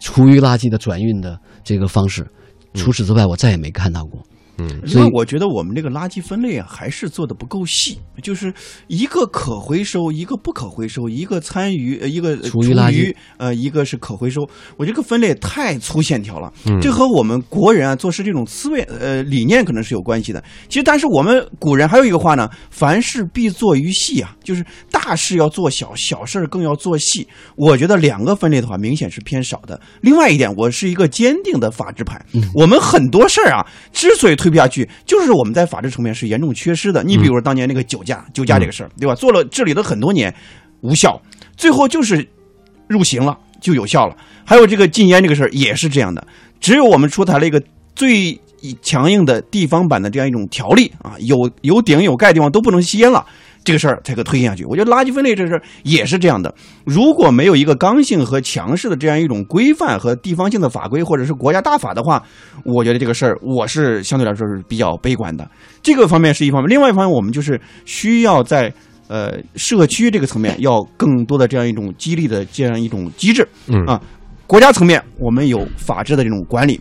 厨余垃圾的转运的这个方式。除此之外，我再也没看到过。嗯，所以我觉得我们这个垃圾分类啊，还是做的不够细。就是一个可回收，一个不可回收，一个参与，呃，一个厨余垃圾，呃，一个是可回收。我这个分类太粗线条了。嗯，这和我们国人啊做事这种思维，呃，理念可能是有关系的。其实，但是我们古人还有一个话呢：凡事必做于细啊，就是大事要做小，小事更要做细。我觉得两个分类的话，明显是偏少的。另外一点，我是一个坚定的法治派。我们很多事儿啊，之所以推不下去，就是我们在法治层面是严重缺失的。你比如说当年那个酒驾，酒驾这个事儿，对吧？做了治理了很多年，无效，最后就是入刑了就有效了。还有这个禁烟这个事儿也是这样的，只有我们出台了一个最强硬的地方版的这样一种条例啊，有有顶有盖地方都不能吸烟了。这个事儿才可推进下去。我觉得垃圾分类这事儿也是这样的。如果没有一个刚性和强势的这样一种规范和地方性的法规，或者是国家大法的话，我觉得这个事儿我是相对来说是比较悲观的。这个方面是一方面，另外一方面我们就是需要在呃社区这个层面要更多的这样一种激励的这样一种机制。嗯啊，国家层面我们有法治的这种管理。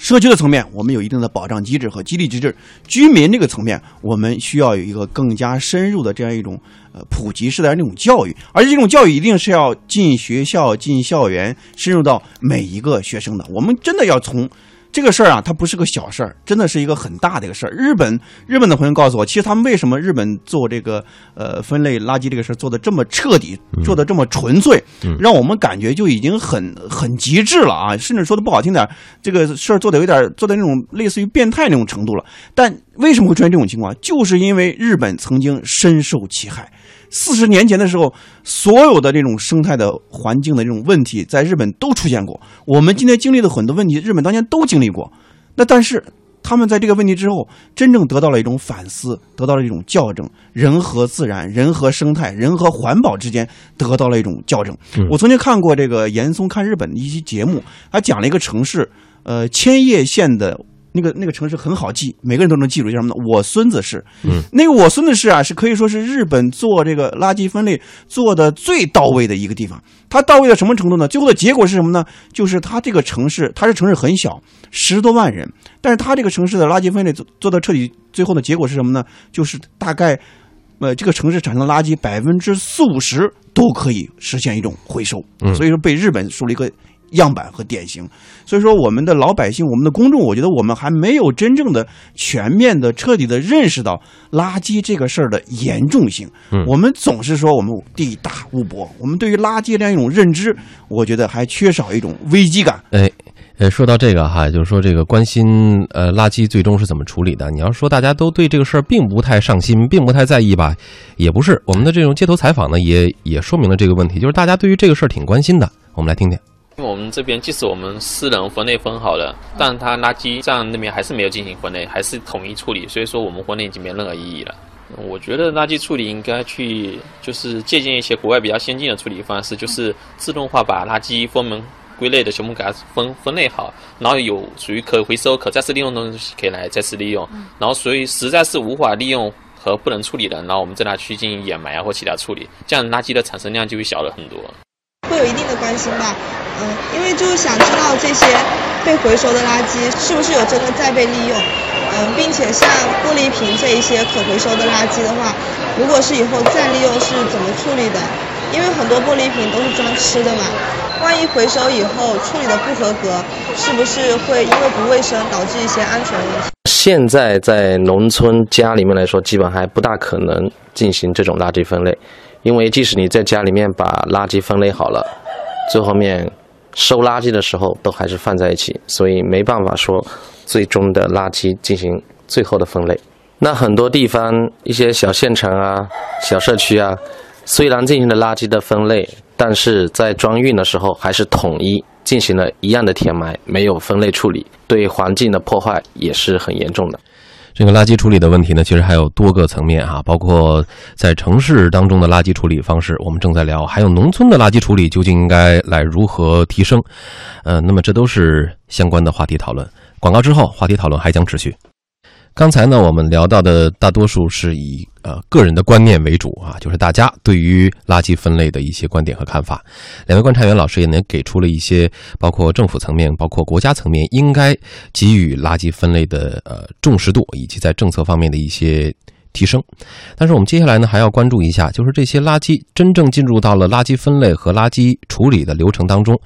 社区的层面，我们有一定的保障机制和激励机制；居民这个层面，我们需要有一个更加深入的这样一种呃普及式的那种教育，而且这种教育一定是要进学校、进校园，深入到每一个学生的。我们真的要从。这个事儿啊，它不是个小事儿，真的是一个很大的一个事儿。日本日本的朋友告诉我，其实他们为什么日本做这个呃分类垃圾这个事儿做的这么彻底，做的这么纯粹，让我们感觉就已经很很极致了啊！甚至说的不好听点，这个事儿做的有点做的那种类似于变态那种程度了。但为什么会出现这种情况？就是因为日本曾经深受其害。四十年前的时候，所有的这种生态的环境的这种问题，在日本都出现过。我们今天经历的很多问题，日本当年都经历过。那但是他们在这个问题之后，真正得到了一种反思，得到了一种校正。人和自然、人和生态、人和环保之间得到了一种校正。我曾经看过这个严嵩看日本的一期节目，他讲了一个城市，呃，千叶县的。那个那个城市很好记，每个人都能记住，叫什么呢？我孙子市。嗯，那个我孙子市啊，是可以说是日本做这个垃圾分类做的最到位的一个地方。它到位到什么程度呢？最后的结果是什么呢？就是它这个城市，它是城市很小，十多万人，但是它这个城市的垃圾分类做做的彻底，最后的结果是什么呢？就是大概，呃，这个城市产生的垃圾百分之四五十都可以实现一种回收。嗯，所以说被日本树立一个。样板和典型，所以说我们的老百姓，我们的公众，我觉得我们还没有真正的、全面的、彻底的认识到垃圾这个事儿的严重性。嗯，我们总是说我们地大物博，我们对于垃圾这样一种认知，我觉得还缺少一种危机感。哎，呃，说到这个哈，就是说这个关心呃垃圾最终是怎么处理的。你要说大家都对这个事儿并不太上心，并不太在意吧，也不是。我们的这种街头采访呢，也也说明了这个问题，就是大家对于这个事儿挺关心的。我们来听听。因为我们这边即使我们私人分类分好了，但它垃圾站那边还是没有进行分类，还是统一处理，所以说我们分类已经没任何意义了。我觉得垃圾处理应该去就是借鉴一些国外比较先进的处理方式，就是自动化把垃圾分门归类的全部给它分分类好，然后有属于可回收、可再次利用的东西可以来再次利用，然后所以实在是无法利用和不能处理的，然后我们再拿去进行掩埋啊或其他处理，这样垃圾的产生量就会小了很多。会有一定的关心吧，嗯，因为就是想知道这些被回收的垃圾是不是有真的在被利用，嗯，并且像玻璃瓶这一些可回收的垃圾的话，如果是以后再利用是怎么处理的？因为很多玻璃瓶都是装吃的嘛，万一回收以后处理的不合格，是不是会因为不卫生导致一些安全问题？现在在农村家里面来说，基本还不大可能进行这种垃圾分类。因为即使你在家里面把垃圾分类好了，最后面收垃圾的时候都还是放在一起，所以没办法说最终的垃圾进行最后的分类。那很多地方一些小县城啊、小社区啊，虽然进行了垃圾的分类，但是在装运的时候还是统一进行了一样的填埋，没有分类处理，对环境的破坏也是很严重的。这个垃圾处理的问题呢，其实还有多个层面哈，包括在城市当中的垃圾处理方式，我们正在聊；还有农村的垃圾处理究竟应该来如何提升？呃，那么这都是相关的话题讨论。广告之后，话题讨论还将持续。刚才呢，我们聊到的大多数是以呃个人的观念为主啊，就是大家对于垃圾分类的一些观点和看法。两位观察员老师也能给出了一些，包括政府层面、包括国家层面应该给予垃圾分类的呃重视度，以及在政策方面的一些提升。但是我们接下来呢，还要关注一下，就是这些垃圾真正进入到了垃圾分类和垃圾处理的流程当中，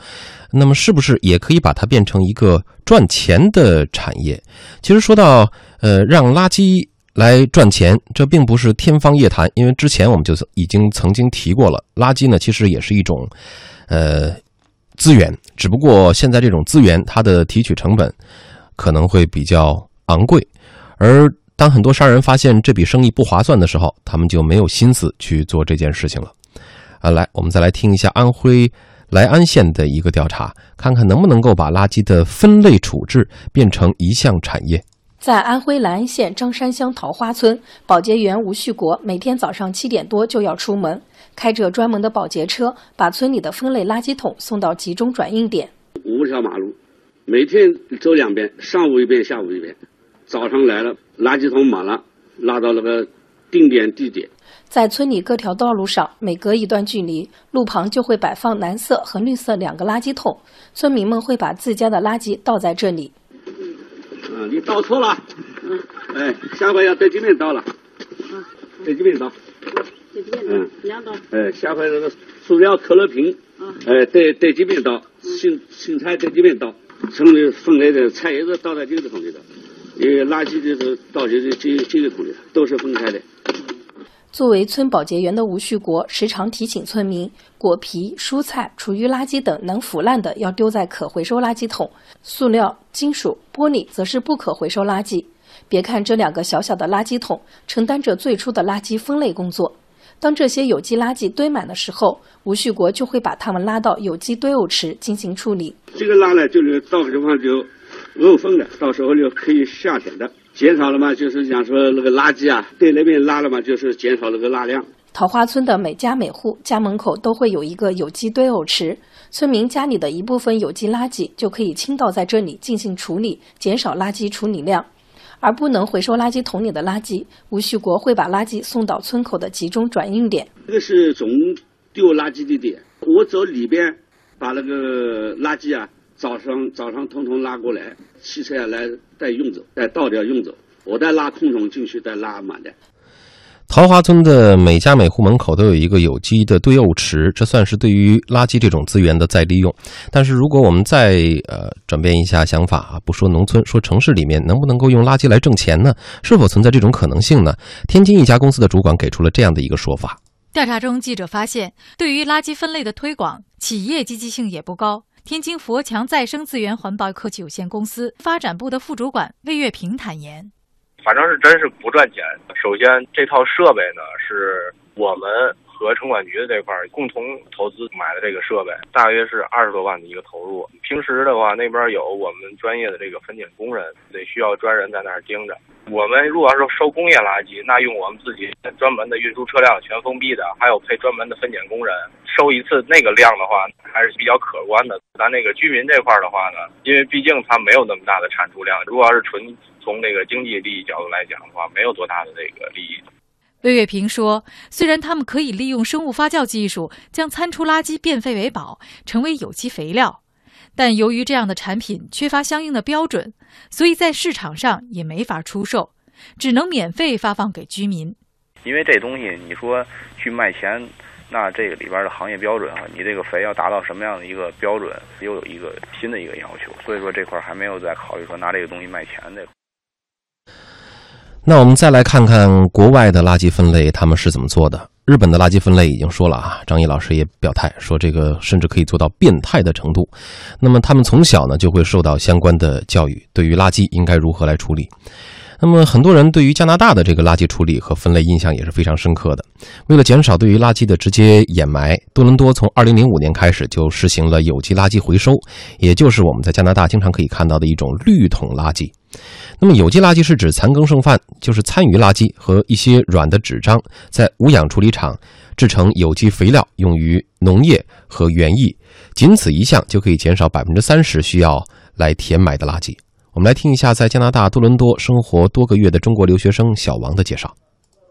那么是不是也可以把它变成一个赚钱的产业？其实说到。呃，让垃圾来赚钱，这并不是天方夜谭。因为之前我们就已经曾经提过了，垃圾呢其实也是一种，呃，资源。只不过现在这种资源它的提取成本可能会比较昂贵，而当很多商人发现这笔生意不划算的时候，他们就没有心思去做这件事情了。啊，来，我们再来听一下安徽莱安县的一个调查，看看能不能够把垃圾的分类处置变成一项产业。在安徽莱安县张山乡桃花村，保洁员吴旭国每天早上七点多就要出门，开着专门的保洁车，把村里的分类垃圾桶送到集中转运点。五条马路，每天走两遍，上午一遍，下午一遍。早上来了，垃圾桶满了，拉到那个定点地点。在村里各条道路上，每隔一段距离，路旁就会摆放蓝色和绿色两个垃圾桶，村民们会把自家的垃圾倒在这里。嗯，你倒错了。嗯，哎，下回要在这边倒了。啊，在这边倒。在这边倒，嗯，两倒。哎，下回那个塑料可乐瓶，哎，在在这边倒，青青菜在这边倒，城里分类的菜叶子倒在这个桶里头，因为垃圾就是倒进这这这个桶里，都是分开的。作为村保洁员的吴旭国，时常提醒村民：果皮、蔬菜、厨余垃圾等能腐烂的要丢在可回收垃圾桶，塑料、金属、玻璃则是不可回收垃圾。别看这两个小小的垃圾桶，承担着最初的垃圾分类工作。当这些有机垃圾堆满的时候，吴旭国就会把它们拉到有机堆物池进行处理。这个拉呢，就是到地方就偶分了，到时候就可以下田的。减少了嘛，就是讲说那个垃圾啊，对那边拉了嘛，就是减少那个拉量。桃花村的每家每户家门口都会有一个有机堆偶池，村民家里的一部分有机垃圾就可以倾倒在这里进行处理，减少垃圾处理量。而不能回收垃圾桶里的垃圾，吴旭国会把垃圾送到村口的集中转运点。这个是总丢垃圾的点，我走里边把那个垃圾啊。早上早上通通拉过来，汽车来再运走，再倒掉运走。我再拉空桶进去，再拉满的。桃花村的每家每户门口都有一个有机的堆沤池，这算是对于垃圾这种资源的再利用。但是如果我们再呃转变一下想法啊，不说农村，说城市里面能不能够用垃圾来挣钱呢？是否存在这种可能性呢？天津一家公司的主管给出了这样的一个说法：调查中，记者发现，对于垃圾分类的推广，企业积极性也不高。天津佛强再生资源环保科技有限公司发展部的副主管魏月平坦言：“反正是真是不赚钱。首先，这套设备呢是我们和城管局的这块共同投资买的这个设备，大约是二十多万的一个投入。平时的话，那边有我们专业的这个分拣工人，得需要专人在那儿盯着。我们如果要是收工业垃圾，那用我们自己专门的运输车辆全封闭的，还有配专门的分拣工人，收一次那个量的话，还是比较可观的。咱那个居民这块的话呢，因为毕竟它没有那么大的产出量，如果要是纯从那个经济利益角度来讲的话，没有多大的那个利益。魏月平说：“虽然他们可以利用生物发酵技术将餐厨垃圾变废为宝，成为有机肥料，但由于这样的产品缺乏相应的标准，所以在市场上也没法出售，只能免费发放给居民。因为这东西你说去卖钱，那这个里边的行业标准啊，你这个肥要达到什么样的一个标准，又有一个新的一个要求，所以说这块还没有在考虑说拿这个东西卖钱的。”那我们再来看看国外的垃圾分类，他们是怎么做的？日本的垃圾分类已经说了啊，张毅老师也表态说，这个甚至可以做到变态的程度。那么他们从小呢就会受到相关的教育，对于垃圾应该如何来处理。那么很多人对于加拿大的这个垃圾处理和分类印象也是非常深刻的。为了减少对于垃圾的直接掩埋，多伦多从2005年开始就实行了有机垃圾回收，也就是我们在加拿大经常可以看到的一种绿桶垃圾。那么有机垃圾是指残羹剩饭，就是残余垃圾和一些软的纸张，在无氧处理厂制成有机肥料，用于农业和园艺，仅此一项就可以减少百分之三十需要来填埋的垃圾。我们来听一下在加拿大多伦多生活多个月的中国留学生小王的介绍。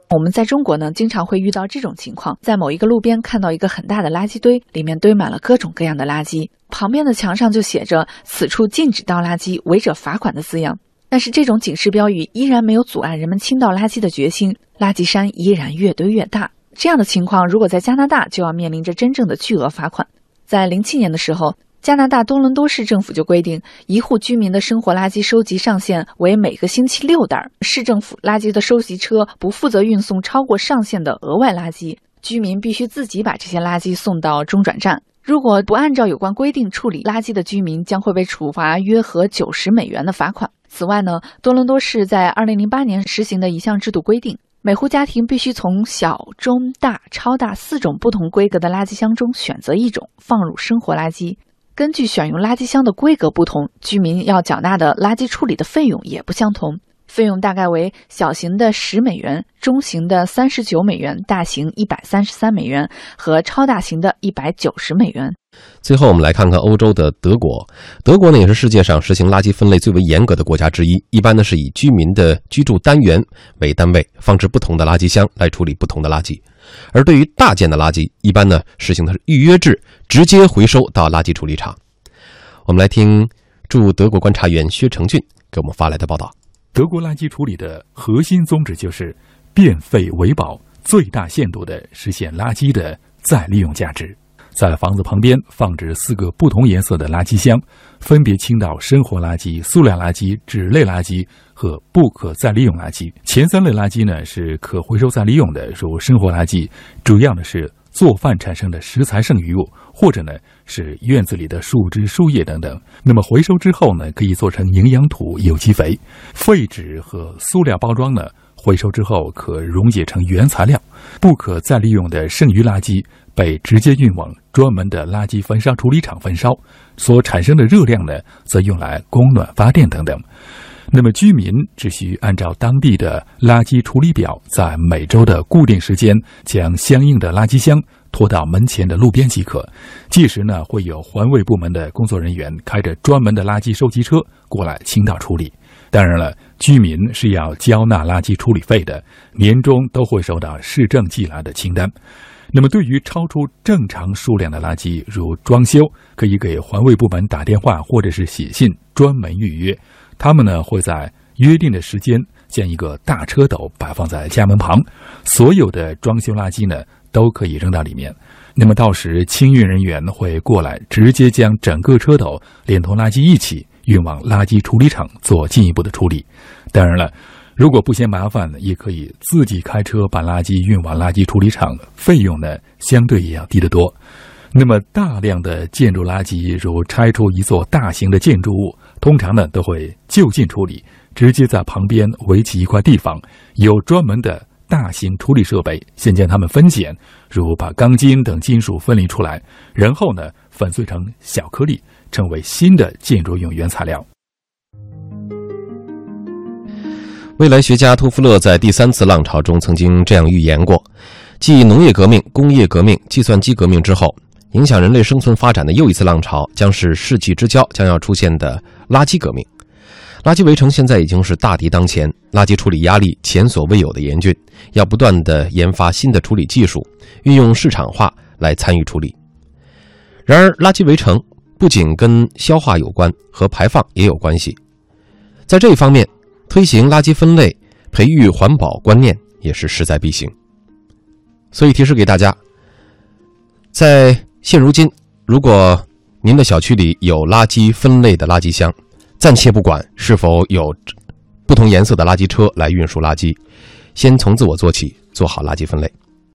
我们在中国呢，经常会遇到这种情况，在某一个路边看到一个很大的垃圾堆，里面堆满了各种各样的垃圾，旁边的墙上就写着“此处禁止倒垃圾，违者罚款”的字样。但是这种警示标语依然没有阻碍人们倾倒垃圾的决心，垃圾山依然越堆越大。这样的情况如果在加拿大，就要面临着真正的巨额罚款。在零七年的时候，加拿大多伦多市政府就规定，一户居民的生活垃圾收集上限为每个星期六袋，市政府垃圾的收集车不负责运送超过上限的额外垃圾，居民必须自己把这些垃圾送到中转站。如果不按照有关规定处理垃圾的居民，将会被处罚约合九十美元的罚款。此外呢，多伦多市在二零零八年实行的一项制度规定，每户家庭必须从小、中、大、超大四种不同规格的垃圾箱中选择一种放入生活垃圾。根据选用垃圾箱的规格不同，居民要缴纳的垃圾处理的费用也不相同。费用大概为小型的十美元，中型的三十九美元，大型一百三十三美元和超大型的一百九十美元。最后，我们来看看欧洲的德国。德国呢，也是世界上实行垃圾分类最为严格的国家之一。一般呢，是以居民的居住单元为单位，放置不同的垃圾箱来处理不同的垃圾。而对于大件的垃圾，一般呢，实行的是预约制，直接回收到垃圾处理厂。我们来听驻德国观察员薛成俊给我们发来的报道。德国垃圾处理的核心宗旨就是变废为宝，最大限度地实现垃圾的再利用价值。在房子旁边放置四个不同颜色的垃圾箱，分别倾倒生活垃圾、塑料垃圾、纸类垃圾和不可再利用垃圾。前三类垃圾呢是可回收再利用的，如生活垃圾，主要的是做饭产生的食材剩余物，或者呢是院子里的树枝、树叶等等。那么回收之后呢，可以做成营养土、有机肥。废纸和塑料包装呢，回收之后可溶解成原材料。不可再利用的剩余垃圾。被直接运往专门的垃圾焚烧处理厂焚烧，所产生的热量呢，则用来供暖发电等等。那么居民只需按照当地的垃圾处理表，在每周的固定时间，将相应的垃圾箱拖到门前的路边即可。届时呢，会有环卫部门的工作人员开着专门的垃圾收集车过来倾倒处理。当然了，居民是要交纳垃圾处理费的，年终都会收到市政寄来的清单。那么，对于超出正常数量的垃圾，如装修，可以给环卫部门打电话或者是写信专门预约。他们呢会在约定的时间将一个大车斗摆放在家门旁，所有的装修垃圾呢都可以扔到里面。那么到时清运人员会过来，直接将整个车斗连同垃圾一起运往垃圾处理厂做进一步的处理。当然了。如果不嫌麻烦，也可以自己开车把垃圾运往垃圾处理厂，费用呢相对也要低得多。那么大量的建筑垃圾，如拆除一座大型的建筑物，通常呢都会就近处理，直接在旁边围起一块地方，有专门的。大型处理设备，先将它们分拣，如把钢筋等金属分离出来，然后呢粉碎成小颗粒，成为新的建筑用原材料。未来学家托夫勒在第三次浪潮中曾经这样预言过：继农业革命、工业革命、计算机革命之后，影响人类生存发展的又一次浪潮，将是世纪之交将要出现的垃圾革命。垃圾围城现在已经是大敌当前，垃圾处理压力前所未有的严峻，要不断的研发新的处理技术，运用市场化来参与处理。然而，垃圾围城不仅跟消化有关，和排放也有关系。在这一方面，推行垃圾分类、培育环保观念也是势在必行。所以提示给大家，在现如今，如果您的小区里有垃圾分类的垃圾箱，暂且不管是否有不同颜色的垃圾车来运输垃圾，先从自我做起，做好垃圾分类。